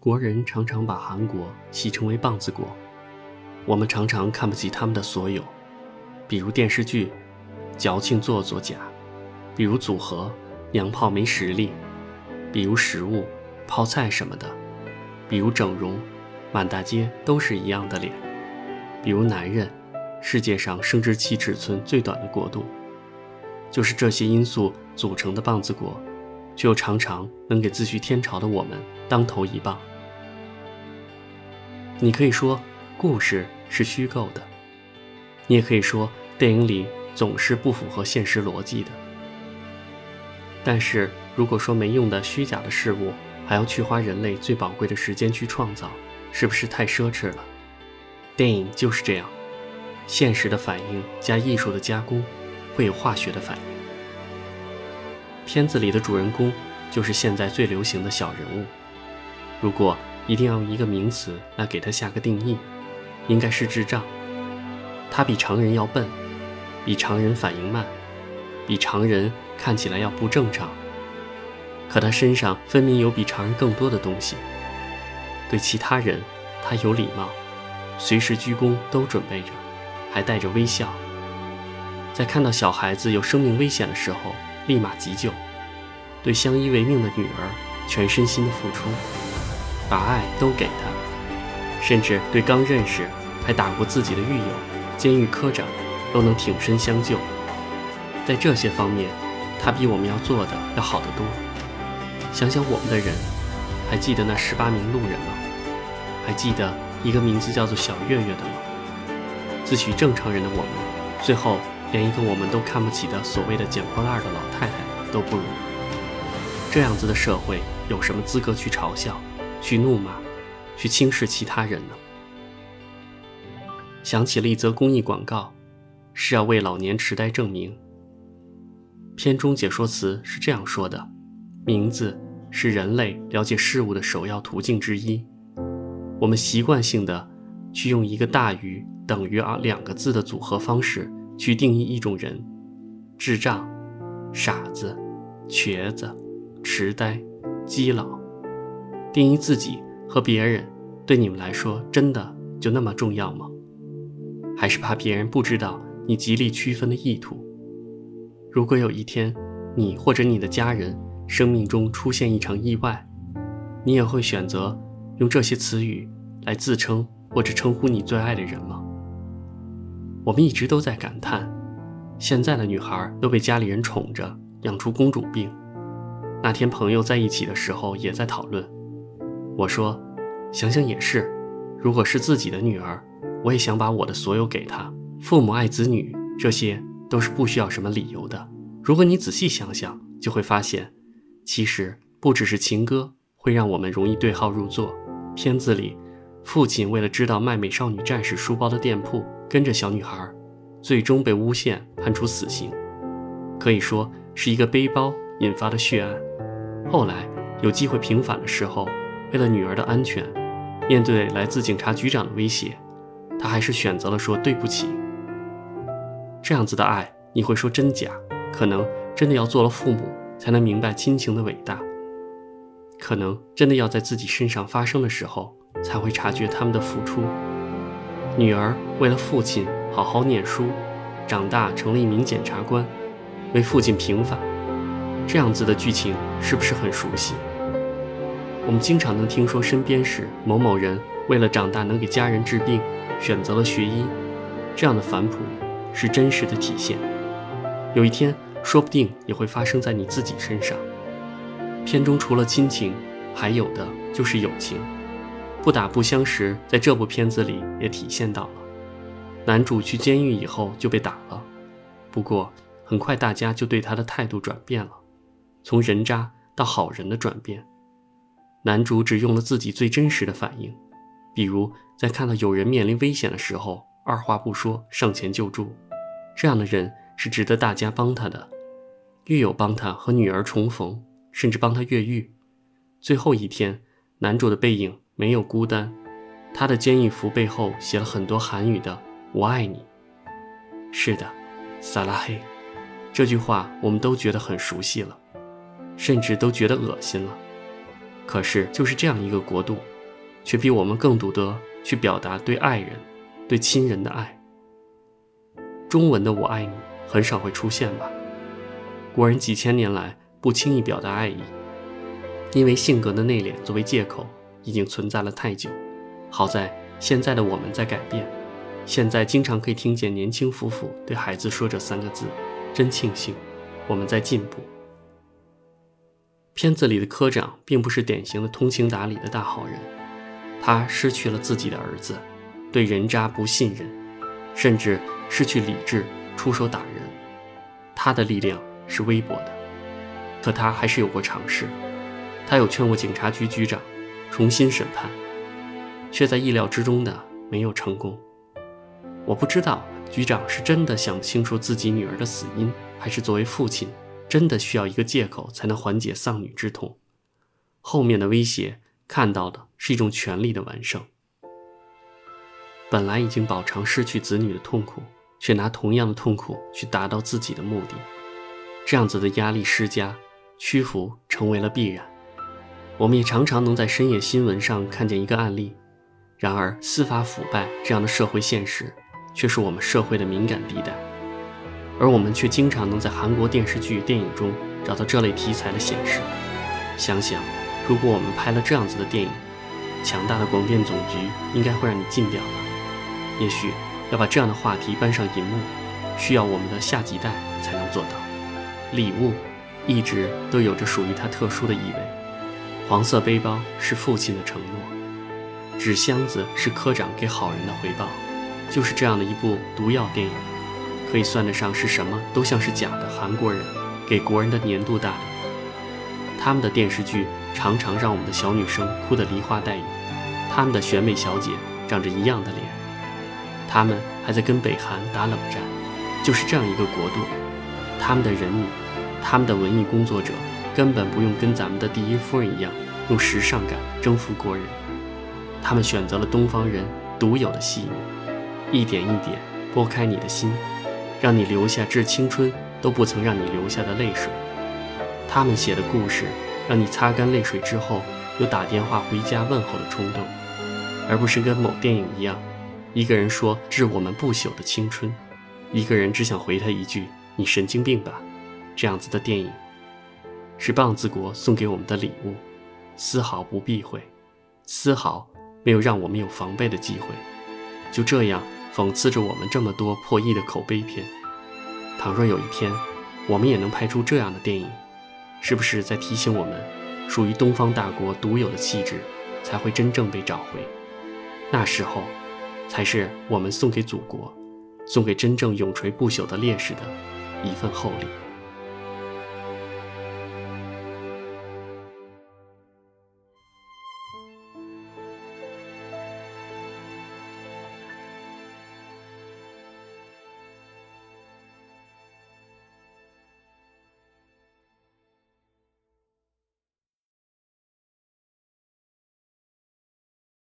国人常常把韩国戏称为“棒子国”，我们常常看不起他们的所有，比如电视剧，矫情做作假；比如组合，娘炮没实力；比如食物，泡菜什么的；比如整容，满大街都是一样的脸；比如男人，世界上生殖器尺寸最短的国度。就是这些因素组成的棒子国，却又常常能给自诩天朝的我们当头一棒。你可以说故事是虚构的，你也可以说电影里总是不符合现实逻辑的。但是如果说没用的虚假的事物还要去花人类最宝贵的时间去创造，是不是太奢侈了？电影就是这样，现实的反应加艺术的加工。会有化学的反应。片子里的主人公就是现在最流行的小人物。如果一定要用一个名词来给他下个定义，应该是智障。他比常人要笨，比常人反应慢，比常人看起来要不正常。可他身上分明有比常人更多的东西。对其他人，他有礼貌，随时鞠躬都准备着，还带着微笑。在看到小孩子有生命危险的时候，立马急救；对相依为命的女儿，全身心的付出，把爱都给他；甚至对刚认识还打过自己的狱友、监狱科长，都能挺身相救。在这些方面，他比我们要做的要好得多。想想我们的人，还记得那十八名路人吗？还记得一个名字叫做小月月的吗？自诩正常人的我们，最后。连一个我们都看不起的所谓的捡破烂的老太太都不如，这样子的社会有什么资格去嘲笑、去怒骂、去轻视其他人呢？想起了一则公益广告，是要为老年痴呆证明。片中解说词是这样说的：名字是人类了解事物的首要途径之一，我们习惯性的去用一个大于等于啊两个字的组合方式。去定义一种人，智障、傻子、瘸子、痴呆、基佬，定义自己和别人，对你们来说真的就那么重要吗？还是怕别人不知道你极力区分的意图？如果有一天，你或者你的家人生命中出现一场意外，你也会选择用这些词语来自称或者称呼你最爱的人吗？我们一直都在感叹，现在的女孩都被家里人宠着，养出公主病。那天朋友在一起的时候也在讨论。我说，想想也是，如果是自己的女儿，我也想把我的所有给她。父母爱子女，这些都是不需要什么理由的。如果你仔细想想，就会发现，其实不只是情歌会让我们容易对号入座。片子里，父亲为了知道卖美少女战士书包的店铺。跟着小女孩，最终被诬陷判处死刑，可以说是一个背包引发的血案。后来有机会平反的时候，为了女儿的安全，面对来自警察局长的威胁，他还是选择了说对不起。这样子的爱，你会说真假？可能真的要做了父母才能明白亲情的伟大，可能真的要在自己身上发生的时候才会察觉他们的付出。女儿为了父亲好好念书，长大成了一名检察官，为父亲平反，这样子的剧情是不是很熟悉？我们经常能听说身边是某某人为了长大能给家人治病，选择了学医，这样的反哺是真实的体现。有一天说不定也会发生在你自己身上。片中除了亲情，还有的就是友情。不打不相识，在这部片子里也体现到了。男主去监狱以后就被打了，不过很快大家就对他的态度转变了，从人渣到好人的转变。男主只用了自己最真实的反应，比如在看到有人面临危险的时候，二话不说上前救助。这样的人是值得大家帮他的。狱友帮他和女儿重逢，甚至帮他越狱。最后一天，男主的背影。没有孤单，他的监狱服背后写了很多韩语的“我爱你”。是的，萨拉黑，这句话我们都觉得很熟悉了，甚至都觉得恶心了。可是就是这样一个国度，却比我们更懂得去表达对爱人、对亲人的爱。中文的“我爱你”很少会出现吧？国人几千年来不轻易表达爱意，因为性格的内敛作为借口已经存在了太久。好在现在的我们在改变，现在经常可以听见年轻夫妇对孩子说这三个字，真庆幸我们在进步。片子里的科长并不是典型的通情达理的大好人，他失去了自己的儿子，对人渣不信任，甚至失去理智，出手打人。他的力量是微薄的，可他还是有过尝试，他有劝过警察局局长重新审判。却在意料之中的没有成功。我不知道局长是真的想清楚自己女儿的死因，还是作为父亲真的需要一个借口才能缓解丧女之痛。后面的威胁看到的是一种权力的完胜。本来已经饱尝失去子女的痛苦，却拿同样的痛苦去达到自己的目的，这样子的压力施加，屈服成为了必然。我们也常常能在深夜新闻上看见一个案例。然而，司法腐败这样的社会现实，却是我们社会的敏感地带，而我们却经常能在韩国电视剧、电影中找到这类题材的显示。想想，如果我们拍了这样子的电影，强大的广电总局应该会让你禁掉吧？也许要把这样的话题搬上银幕，需要我们的下几代才能做到。礼物一直都有着属于它特殊的意味，黄色背包是父亲的承诺。纸箱子是科长给好人的回报，就是这样的一部毒药电影，可以算得上是什么都像是假的韩国人给国人的年度大礼。他们的电视剧常常让我们的小女生哭得梨花带雨，他们的选美小姐长着一样的脸，他们还在跟北韩打冷战，就是这样一个国度，他们的人民，他们的文艺工作者根本不用跟咱们的第一夫人一样用时尚感征服国人。他们选择了东方人独有的细腻，一点一点拨开你的心，让你留下致青春都不曾让你留下的泪水。他们写的故事，让你擦干泪水之后有打电话回家问候的冲动，而不是跟某电影一样，一个人说致我们不朽的青春，一个人只想回他一句你神经病吧。这样子的电影，是棒子国送给我们的礼物，丝毫不避讳，丝毫。没有让我们有防备的机会，就这样讽刺着我们这么多破译的口碑片。倘若有一天，我们也能拍出这样的电影，是不是在提醒我们，属于东方大国独有的气质才会真正被找回？那时候，才是我们送给祖国、送给真正永垂不朽的烈士的一份厚礼。